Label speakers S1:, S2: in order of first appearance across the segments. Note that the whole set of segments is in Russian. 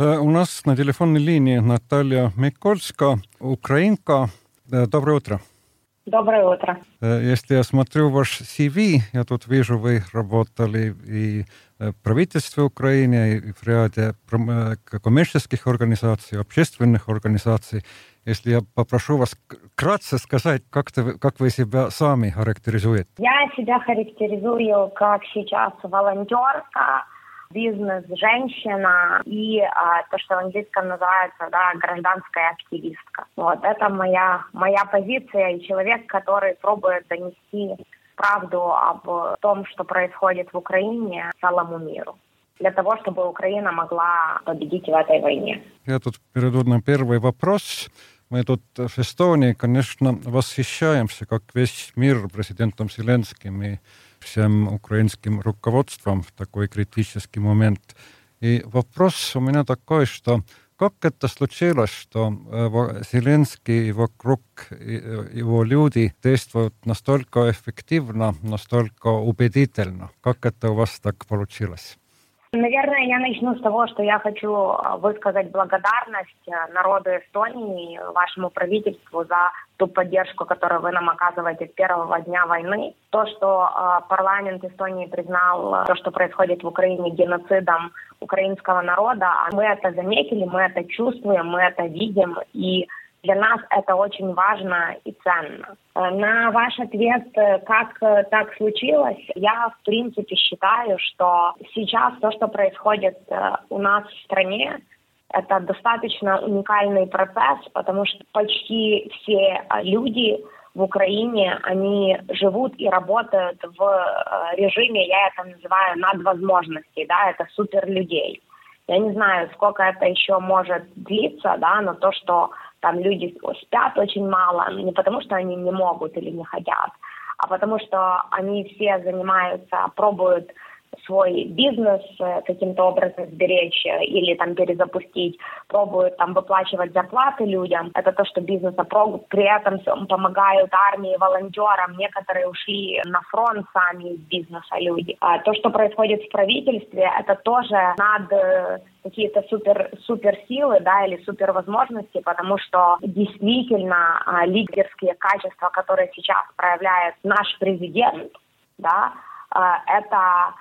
S1: Э, у нас на телефонной линии Наталья Микольска, украинка. Э, доброе утро.
S2: Доброе утро.
S1: Э, если я смотрю ваш CV, я тут вижу, вы работали и в правительстве Украины, и в ряде коммерческих организаций, общественных организаций. Если я попрошу вас кратко сказать, как, ты, как вы себя сами характеризуете?
S2: Я себя характеризую как сейчас волонтерка, бизнес-женщина и а, то, что в английском называется да, гражданская активистка. Вот это моя, моя позиция и человек, который пробует донести правду об том, что происходит в Украине целому миру для того, чтобы Украина могла победить в этой войне.
S1: Я тут перейду на первый вопрос. Мы тут в Эстонии, конечно, восхищаемся, как весь мир президентом Зеленским и всем украинским руководством в такой критический момент. И вопрос у меня такой, что как это случилось, что э, Зеленский и вокруг э, его люди действуют настолько эффективно, настолько убедительно? Как это у вас так получилось?
S2: Наверное, я начну с того, что я хочу а, высказать благодарность э, народу Эстонии, и вашему правительству за ту поддержку, которую вы нам оказываете с первого дня войны. То, что э, парламент Эстонии признал то, что происходит в Украине геноцидом украинского народа, мы это заметили, мы это чувствуем, мы это видим, и для нас это очень важно и ценно. Э, на ваш ответ, э, как э, так случилось, я в принципе считаю, что сейчас то, что происходит у нас в стране, это достаточно уникальный процесс, потому что почти все люди в Украине, они живут и работают в режиме, я это называю, надвозможностей, да, это супер людей. Я не знаю, сколько это еще может длиться, да, но то, что там люди спят очень мало, не потому что они не могут или не хотят, а потому что они все занимаются, пробуют свой бизнес э, каким-то образом сберечь э, или там перезапустить, пробуют там выплачивать зарплаты людям. Это то, что бизнеса при этом помогают армии, волонтерам. Некоторые ушли на фронт сами из бизнеса люди. А то, что происходит в правительстве, это тоже над э, какие-то супер суперсилы, да, или супервозможности, потому что действительно а, лидерские качества, которые сейчас проявляет наш президент, да, а, это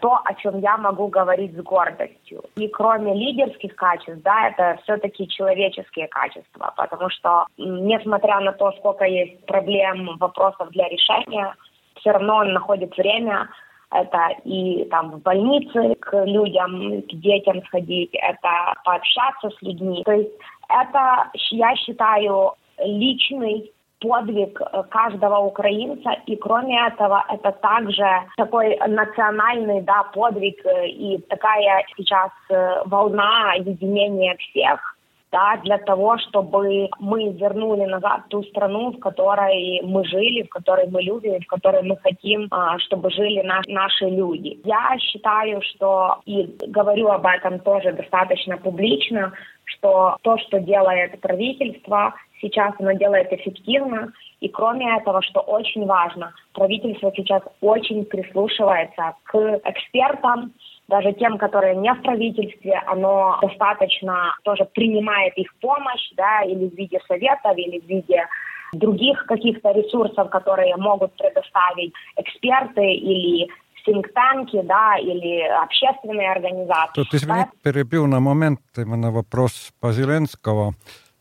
S2: то, о чем я могу говорить с гордостью. И кроме лидерских качеств, да, это все-таки человеческие качества, потому что, несмотря на то, сколько есть проблем, вопросов для решения, все равно он находит время это и там в больнице к людям, к детям сходить, это пообщаться с людьми. То есть это, я считаю, личный подвиг э, каждого украинца, и кроме этого это также такой национальный да, подвиг э, и такая сейчас э, волна единения всех, да, для того, чтобы мы вернули назад ту страну, в которой мы жили, в которой мы любим, в которой мы хотим, а, чтобы жили наш, наши люди. Я считаю, что, и говорю об этом тоже достаточно публично, что то, что делает правительство, сейчас оно делает эффективно. И кроме этого, что очень важно, правительство сейчас очень прислушивается к экспертам, даже тем, которые не в правительстве, оно достаточно тоже принимает их помощь, да, или в виде советов, или в виде других каких-то ресурсов, которые могут предоставить эксперты или синктанки, да, или общественные организации.
S1: Тут, извини, перебил на момент именно вопрос по Зеленского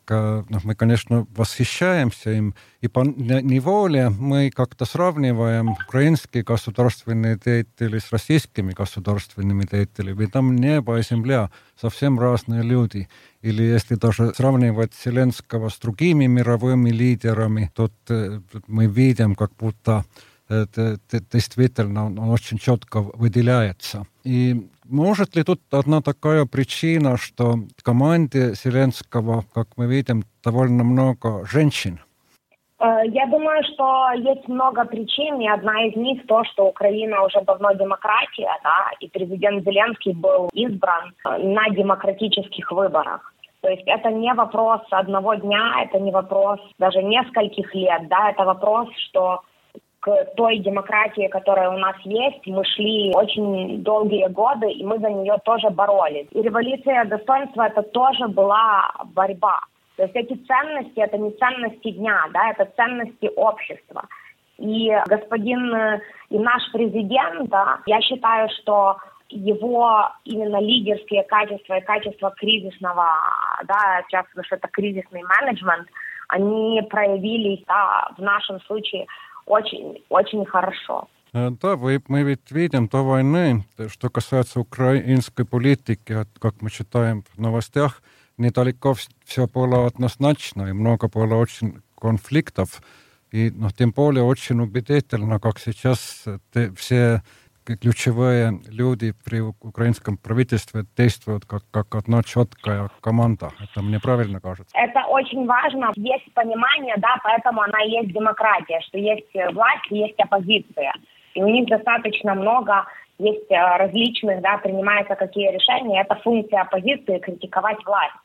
S1: ну, мы, конечно, восхищаемся им, и по неволе мы как-то сравниваем украинские государственные деятели с российскими государственными деятелями. И там небо и земля, совсем разные люди. Или если даже сравнивать Зеленского с другими мировыми лидерами, то э, мы видим, как будто действительно он очень четко выделяется. И может ли тут одна такая причина, что в команде Зеленского, как мы видим, довольно много женщин?
S2: Э, я думаю, что есть много причин, и одна из них то, что Украина уже давно демократия, да, и президент Зеленский был избран э, на демократических выборах. То есть это не вопрос одного дня, это не вопрос даже нескольких лет, да, это вопрос, что к той демократии, которая у нас есть. Мы шли очень долгие годы, и мы за нее тоже боролись. И революция достоинства это тоже была борьба. То есть эти ценности, это не ценности дня, да, это ценности общества. И господин э, и наш президент, да, я считаю, что его именно лидерские качества и качества кризисного, да, сейчас что это кризисный менеджмент, они проявились да, в нашем случае очень, очень хорошо.
S1: Э, да, вы, мы ведь видим до войны, что касается украинской политики, как мы читаем в новостях, недалеко все было однозначно, и много было очень конфликтов. И ну, тем более очень убедительно, как сейчас те, все ключевые люди при украинском правительстве действуют как, как одна четкая команда. Это мне правильно кажется?
S2: Это очень важно. Есть понимание, да, поэтому она и есть демократия, что есть власть и есть оппозиция. И у них достаточно много есть э, различных, да, принимаются какие решения. Это функция оппозиции критиковать власть.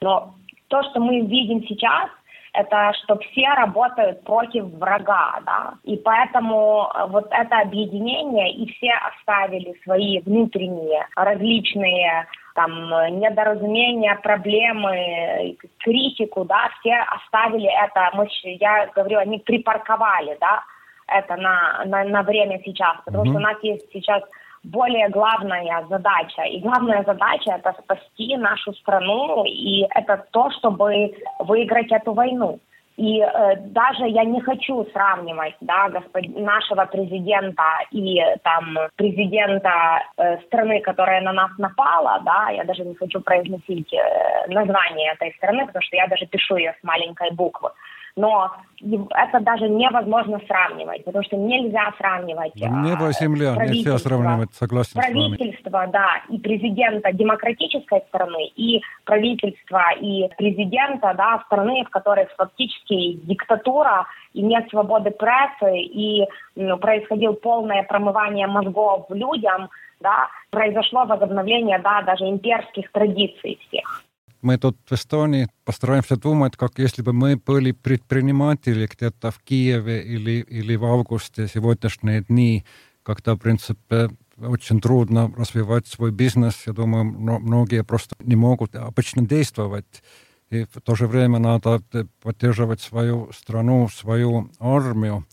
S2: Но то, что мы видим сейчас, это что все работают против врага, да, и поэтому э, вот это объединение, и все оставили свои внутренние различные там недоразумения, проблемы, критику, да, все оставили это, мы, я говорю, они припарковали, да, это на, на, на время сейчас, потому mm-hmm. что у нас есть сейчас более главная задача. И главная задача это спасти нашу страну, и это то, чтобы выиграть эту войну. И э, даже я не хочу сравнивать да, господ... нашего президента и там президента э, страны, которая на нас напала, да, я даже не хочу произносить э, название этой страны, потому что я даже пишу ее с маленькой буквы но это даже невозможно сравнивать, потому что нельзя сравнивать.
S1: Небо и земля нельзя сравнивать, согласен
S2: Правительство, да, и президента демократической страны, и правительство, и президента, да, страны, в которой фактически диктатура, и нет свободы прессы, и ну, происходило полное промывание мозгов людям, да, произошло возобновление, да, даже имперских традиций всех.
S1: Мы тут в Эстонии постараемся думать, как если бы мы были предприниматели где-то в Киеве или, или в августе сегодняшние дни, когда, в принципе, очень трудно развивать свой бизнес. Я думаю, многие просто не могут обычно действовать. И в то же время надо поддерживать свою страну, свою армию.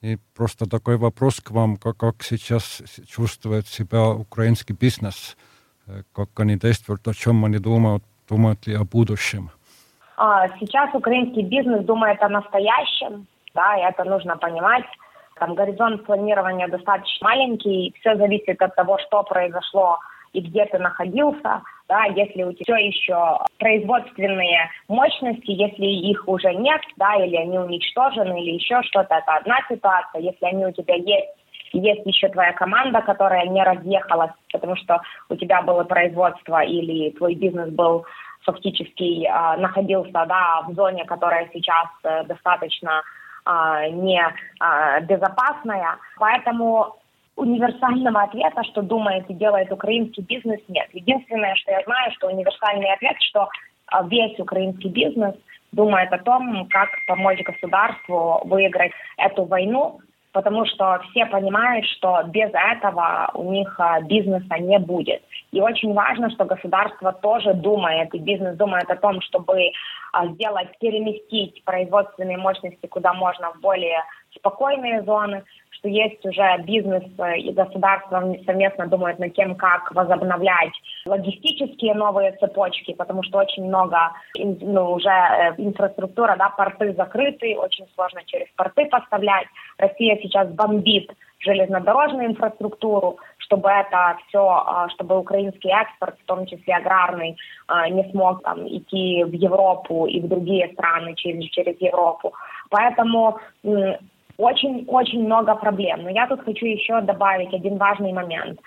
S1: И просто такой вопрос к вам, как, как сейчас чувствует себя украинский бизнес, как они действуют, о чем они думают думают ли о будущем?
S2: А, сейчас украинский бизнес думает о настоящем, да, и это нужно понимать. Там горизонт планирования достаточно маленький, все зависит от того, что произошло и где ты находился, да, если у тебя еще производственные мощности, если их уже нет, да, или они уничтожены, или еще что-то, это одна ситуация. Если они у тебя есть, есть еще твоя команда, которая не разъехалась, потому что у тебя было производство или твой бизнес был фактически э, находился да, в зоне, которая сейчас э, достаточно э, не э, безопасная. Поэтому универсального ответа, что думает и делает украинский бизнес, нет. Единственное, что я знаю, что универсальный ответ, что весь украинский бизнес думает о том, как помочь государству выиграть эту войну, потому что все понимают, что без этого у них а, бизнеса не будет. И очень важно, что государство тоже думает, и бизнес думает о том, чтобы а, сделать, переместить производственные мощности куда можно в более спокойные зоны, что есть уже бизнес э, и государство совместно думают над тем, как возобновлять логистические новые цепочки, потому что очень много ну, уже э, инфраструктура, да, порты закрыты, очень сложно через порты поставлять. Россия сейчас бомбит железнодорожную инфраструктуру, чтобы это все, а, чтобы украинский экспорт, в том числе аграрный, а, не смог там, идти в Европу и в другие страны через, через Европу. Поэтому очень-очень много проблем. Но я тут хочу еще добавить один важный момент.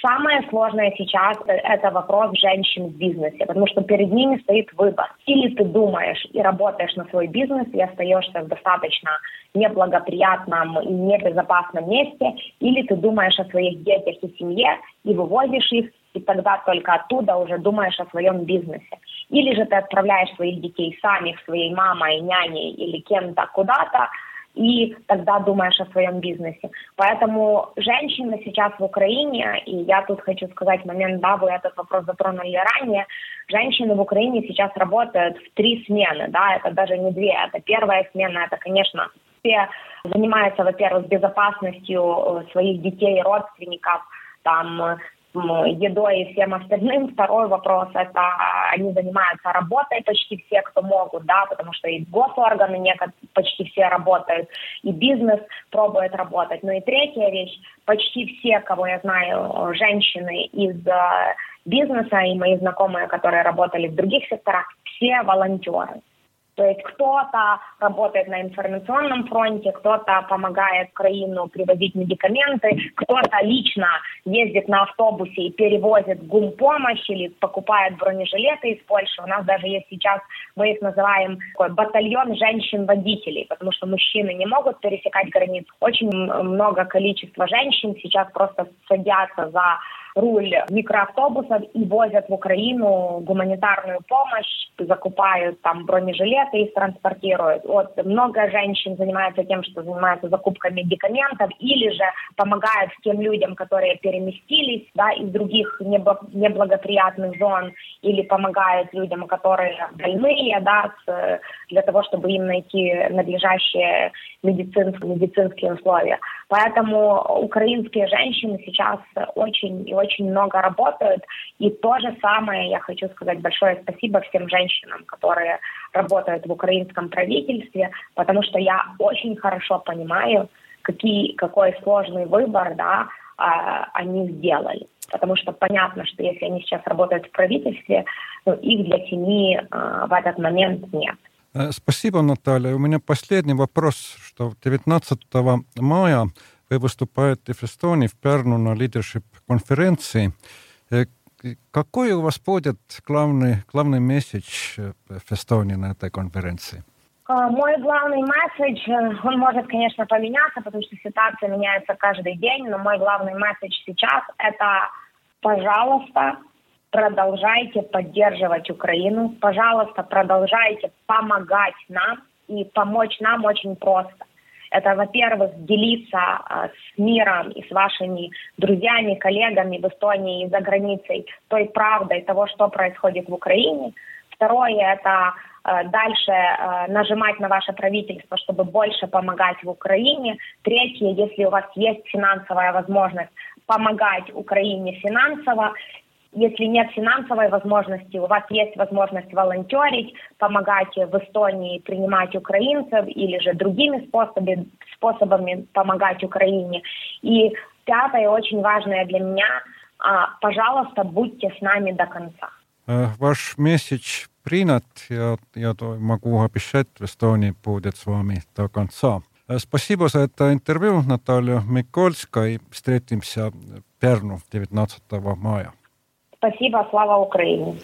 S2: Самое сложное сейчас – это вопрос женщин в бизнесе, потому что перед ними стоит выбор. Или ты думаешь и работаешь на свой бизнес, и остаешься в достаточно неблагоприятном и небезопасном месте, или ты думаешь о своих детях и семье, и вывозишь их, и тогда только оттуда уже думаешь о своем бизнесе. Или же ты отправляешь своих детей сами, своей мамой, няней или кем-то куда-то, и тогда думаешь о своем бизнесе. Поэтому женщины сейчас в Украине, и я тут хочу сказать момент, да, вы этот вопрос затронули ранее, женщины в Украине сейчас работают в три смены, да, это даже не две, это первая смена, это, конечно, все занимаются, во-первых, безопасностью э, своих детей родственников, там едой и всем остальным. Второй вопрос – это они занимаются работой почти все, кто могут, да, потому что и госорганы почти все работают, и бизнес пробует работать. Ну и третья вещь – почти все, кого я знаю, женщины из э, бизнеса и мои знакомые, которые работали в других секторах, все волонтеры. То есть кто-то работает на информационном фронте, кто-то помогает Украину привозить медикаменты, кто-то лично ездит на автобусе и перевозит гумпомощь или покупает бронежилеты из Польши. У нас даже есть сейчас, мы их называем такой батальон женщин-водителей, потому что мужчины не могут пересекать границу. Очень много количества женщин сейчас просто садятся за руль микроавтобусов и возят в Украину гуманитарную помощь, закупают там бронежилеты и транспортируют. Вот много женщин занимаются тем, что занимаются закупкой медикаментов или же помогают тем людям, которые переместились да, из других неблагоприятных зон или помогают людям, которые больные, да, для того, чтобы им найти надлежащие медицинские, медицинские условия. Поэтому украинские женщины сейчас очень и очень много работают. И то же самое я хочу сказать большое спасибо всем женщинам, которые работают в украинском правительстве, потому что я очень хорошо понимаю, какие, какой сложный выбор да, а, они сделали. Потому что понятно, что если они сейчас работают в правительстве, то их для семьи а, в этот момент нет.
S1: Э, спасибо, Наталья. У меня последний вопрос, что 19 мая вы выступаете в Эстонии в на лидершип-конференции. Э, какой у вас будет главный, главный месседж э, в Эстонии на этой конференции?
S2: Мой главный месседж, он может, конечно, поменяться, потому что ситуация меняется каждый день, но мой главный месседж сейчас – это, пожалуйста, продолжайте поддерживать Украину, пожалуйста, продолжайте помогать нам, и помочь нам очень просто. Это, во-первых, делиться а, с миром и с вашими друзьями, коллегами в Эстонии и за границей той правдой того, что происходит в Украине. Второе – это а, дальше а, нажимать на ваше правительство, чтобы больше помогать в Украине. Третье, если у вас есть финансовая возможность, помогать Украине финансово если нет финансовой возможности, у вас есть возможность волонтерить, помогать в Эстонии принимать украинцев или же другими способами, способами помогать Украине. И пятое, очень важное для меня, а, пожалуйста, будьте с нами до конца.
S1: Э, ваш месседж принят. Я, я могу обещать, в Эстонии будет с вами до конца. Э, спасибо за это интервью, Наталья Микольская. Встретимся в Перну 19 мая.
S2: Спасибо, слава Украине.